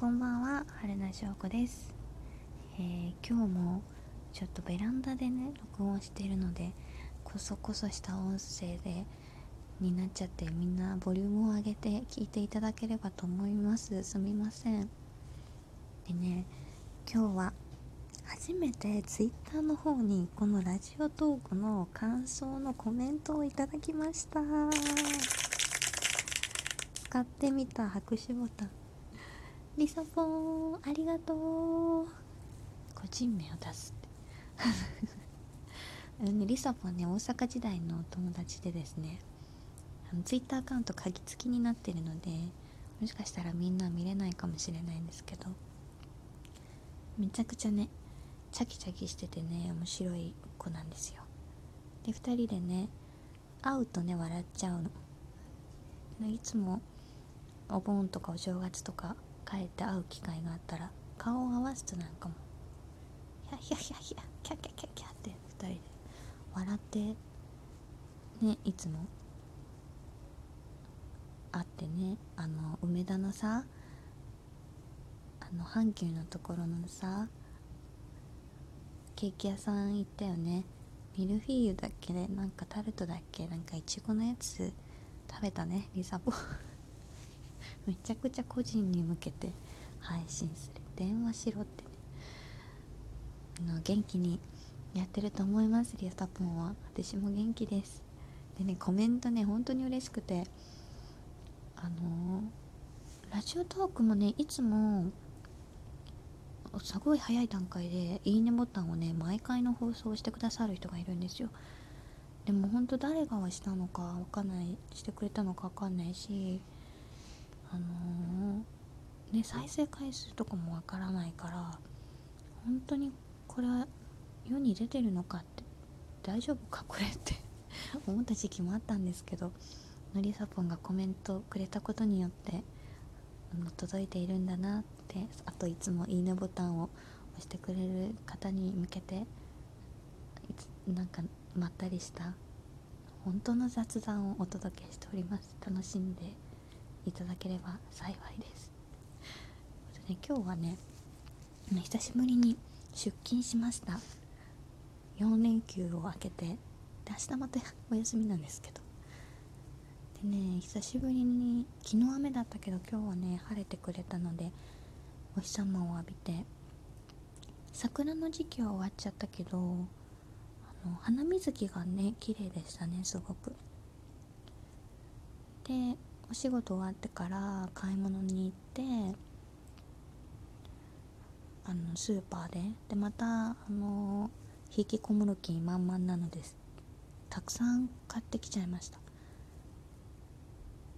こんばんは春名翔子です、えー、今日もちょっとベランダでね録音しているのでこそこそした音声でになっちゃってみんなボリュームを上げて聞いていただければと思います。すみません。でね今日は初めて Twitter の方にこのラジオトークの感想のコメントをいただきました。使ってみた拍手ボタン。リサポンありがとう。個人名を出すって。ね、リサポンね大阪時代のお友達でですねあのツイッターアカウント鍵付きになってるのでもしかしたらみんな見れないかもしれないんですけどめちゃくちゃねチャキチャキしててね面白い子なんですよ。で2人でね会うとね笑っちゃうの。いつもお盆とかお正月とか帰って会う機会があったら顔を合わすとなんかもヒャヒャヒャヒャキャキャキャキャって2人で笑ってねいつも会ってねあの梅田のさあの阪急のところのさケーキ屋さん行ったよね。ミルフィーユだっけねなんかタルトだっけなんかいちごのやつ食べたねリサボ。めちゃくちゃ個人に向けて配信する。電話しろってね。あの元気にやってると思います。リアタポンは私も元気です。でねコメントね本当に嬉しくてあのー、ラジオトークもねいつもすごい早い段階でいいねボタンをね毎回の放送をしてくださる人がいるんですよ。でも本当誰がしたのかわかんないしてくれたのかわかんないしあのー、ね再生回数とかもわからないから本当にこれは世に出てるのかって大丈夫かこれって 思った時期もあったんですけどのりさぽんがコメントくれたことによってあの届いているんだなってあといつもいいねボタンを押してくれる方に向けてなんかまったりした本当の雑談をお届けしております。楽しんでいただければ幸いです。で、今日はね久しぶりに出勤しました。4連休を明けてで明日またお休みなんですけど。でね久しぶりに昨日雨だったけど今日はね晴れてくれたのでお日様を浴びて桜の時期は終わっちゃったけどあの花水木がね綺麗でしたねすごく。でお仕事終わってから買い物に行ってあのスーパーででまたあの引きこもる気満々なのです。たくさん買ってきちゃいました。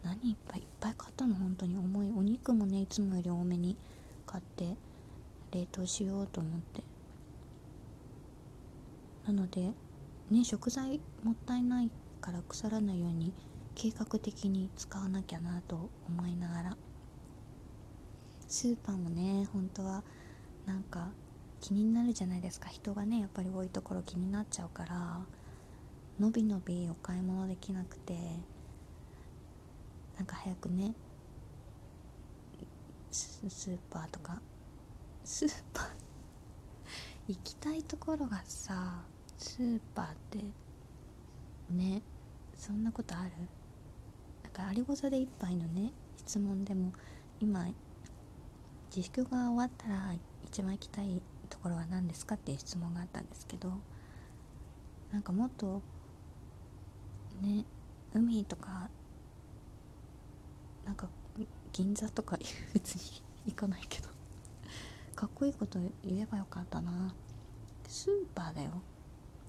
何いっぱいいっぱい買ったの？本当に。重い。お肉もねいつもより多めに買って冷凍しようと思って。なのでね食材もったいないから腐らないように計画的に使わなきゃなと思いながら。スーパーもね本当はなんか気になるじゃないですか。人がねやっぱり多いところ気になっちゃうからのびのびお買い物できなくてなんか早くねスーパーとかスーパー行きたいところがさスーパーってねそんなことある？なんかアリゴザで一杯のね質問でも今自粛が終わったら一番行きたいところは何ですかっていう質問があったんですけどなんかもっとね海とかなんか銀座とか別に行かないけどかっこいいこと言えばよかったな。スーパーだよ。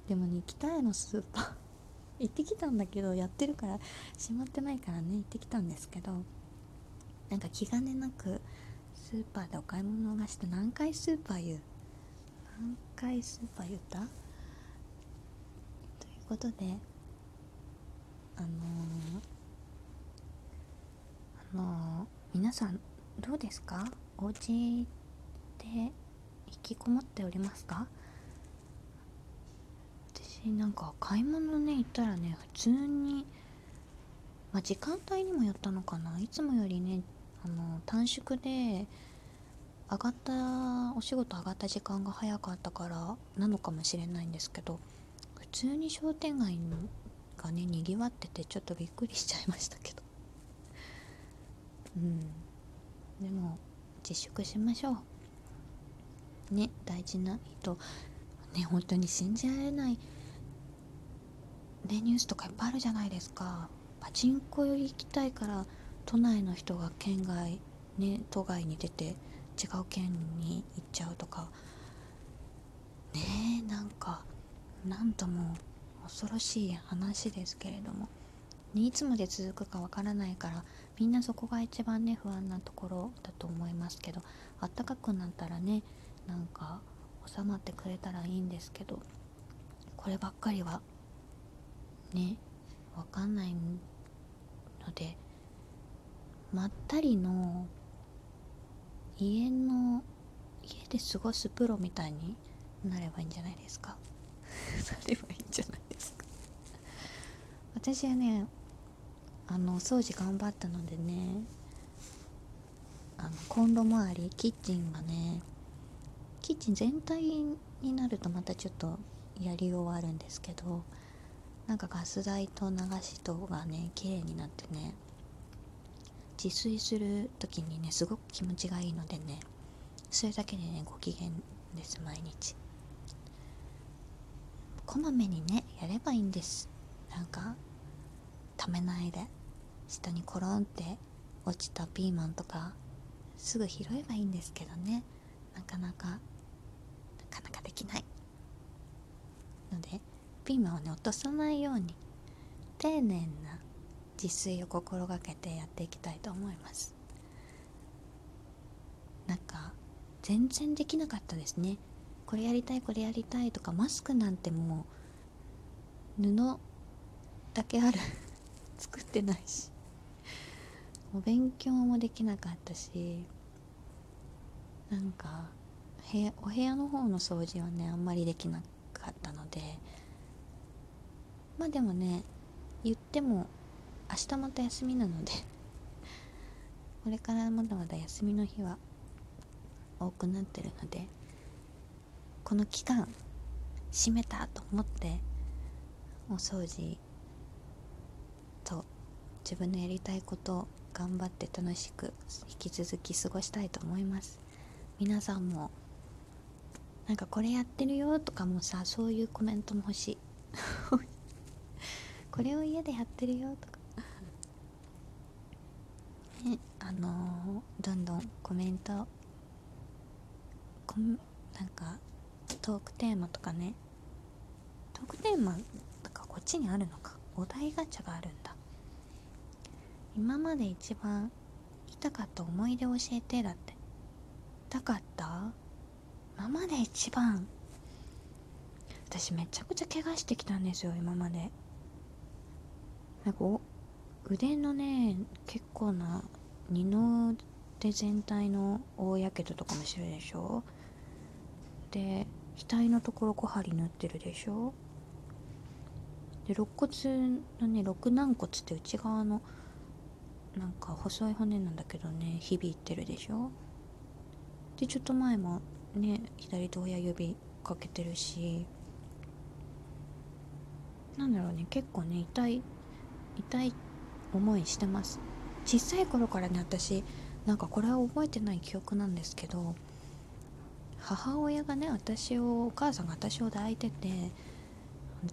でもね北へのスーパー行ってきたんだけどやってるから閉まってないからね行ってきたんですけどなんか気兼ねなくスーパーでお買い物がして何回スーパー言う何回スーパー言ったということであのーあの皆さんどうですか？お家で引きこもっておりますか？私なんか買い物ね行ったらね普通にまあ、時間帯にもよったのかな。いつもよりねあの短縮で上がったお仕事上がった時間が早かったからなのかもしれないんですけど普通に商店街がねにぎわっててちょっとびっくりしちゃいましたけど。うん。でも自粛しましょう。ね大事な人。ね本当に信じられないねニュースとかいっぱいあるじゃないですか。パチンコより行きたいから都内の人が県外ね都外に出て違う県に行っちゃうとか。ねえなんかなんとも恐ろしい話ですけれども、ね、いつまで続くかわからないからみんなそこが一番ね不安なところだと思いますけどあったかくなったらねなんか収まってくれたらいいんですけどこればっかりはねわかんないのでまったりの家の家で過ごすプロみたいになればいいんじゃないですか？なればいいんじゃないですか？私はねあの掃除頑張ったのでねあのコンロ周りキッチンがねキッチン全体になるとまたちょっとやりようはあるんですけどなんかガス台と流し戸がね綺麗になってね自炊する時にねすごく気持ちがいいのでねそれだけでねご機嫌です毎日。こまめにねやればいいんです。なんかためないで下にコロンって落ちたピーマンとかすぐ拾えばいいんですけどね。なかなかなかなかできないのでピーマンをね落とさないように丁寧な自炊を心がけてやっていきたいと思います。なんか全然できなかったですね。これやりたいこれやりたいとかマスクなんてもう布だけある。作ってないし。お勉強もできなかったし。なんか部お部屋の方の掃除はねあんまりできなかったので。まあでもね言っても明日また休みなので これからまだまだ休みの日は多くなってるのでこの期間閉めたと思ってお掃除と自分のやりたいことを頑張って楽しく引き続き過ごしたいと思います。皆さんもなんかこれやってるよとかもさそういうコメントも欲しい。これを家でやってるよとか。ねあのー、どんどんコメント。コなんかトークテーマとかね。トークテーマとかこっちにあるのか。お題ガチャがあるんだ。今まで一番痛かった思い出教えてだって。痛かった？今まで一番。私めちゃくちゃ怪我してきたんですよ今まで。なんか腕のね結構な二の腕全体の大やけどとかもしてるでしょ？で額のところ小針縫ってるでしょ？で肋骨のね肋軟骨って内側のなんか細い骨なんだけどね響いてるでしょ？でちょっと前もね左手親指かけてるしなんだろうね結構ね痛い痛い思いしてます。小さい頃からね私なんかこれは覚えてない記憶なんですけど母親がね私をお母さんが私を抱いてて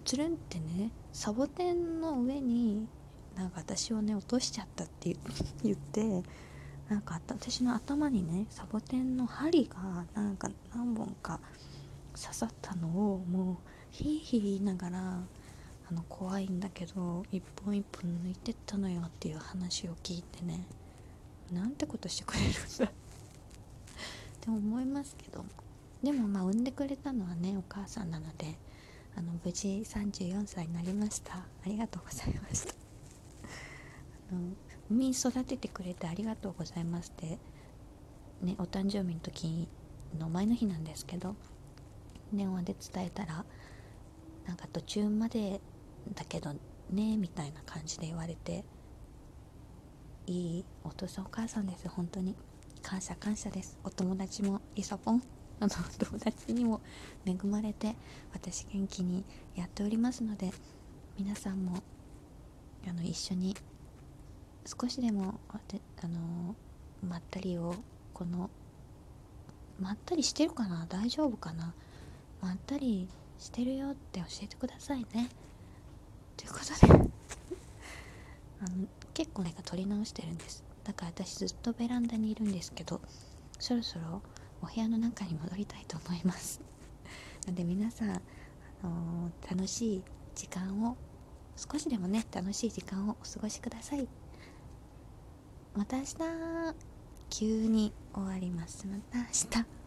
つるんってねサボテンの上になんか私をね落としちゃったって 言ってなんか私の頭にねサボテンの針がなんか何本か刺さったのをもうヒーヒー言いながらあの怖いんだけど一本一本抜いてったのよっていう話を聞いてね。なんてことしてくれるんだ。って思いますけど。でもまあ産んでくれたのはねお母さんなのであの無事34歳になりました。ありがとうございました。あの産み育ててくれてありがとうございますって。ねお誕生日の時の前の日なんですけど電話で伝えたらなんか途中までだけどねみたいな感じで言われていいお父さんお母さんです本当に。感謝感謝です。お友達もイソポン。あのお友達にも恵まれて私元気にやっておりますので皆さんもあの一緒に少しでもあのまったりをこのまったりしてるかな？大丈夫かな？まったりしてるよって教えてくださいね。ということで。あの結構ね撮り直してるんです。だから私ずっとベランダにいるんですけどそろそろお部屋の中に戻りたいと思います。なので皆さん、あのー、楽しい時間を少しでもね楽しい時間をお過ごしください。また明日急に終わります。また明日。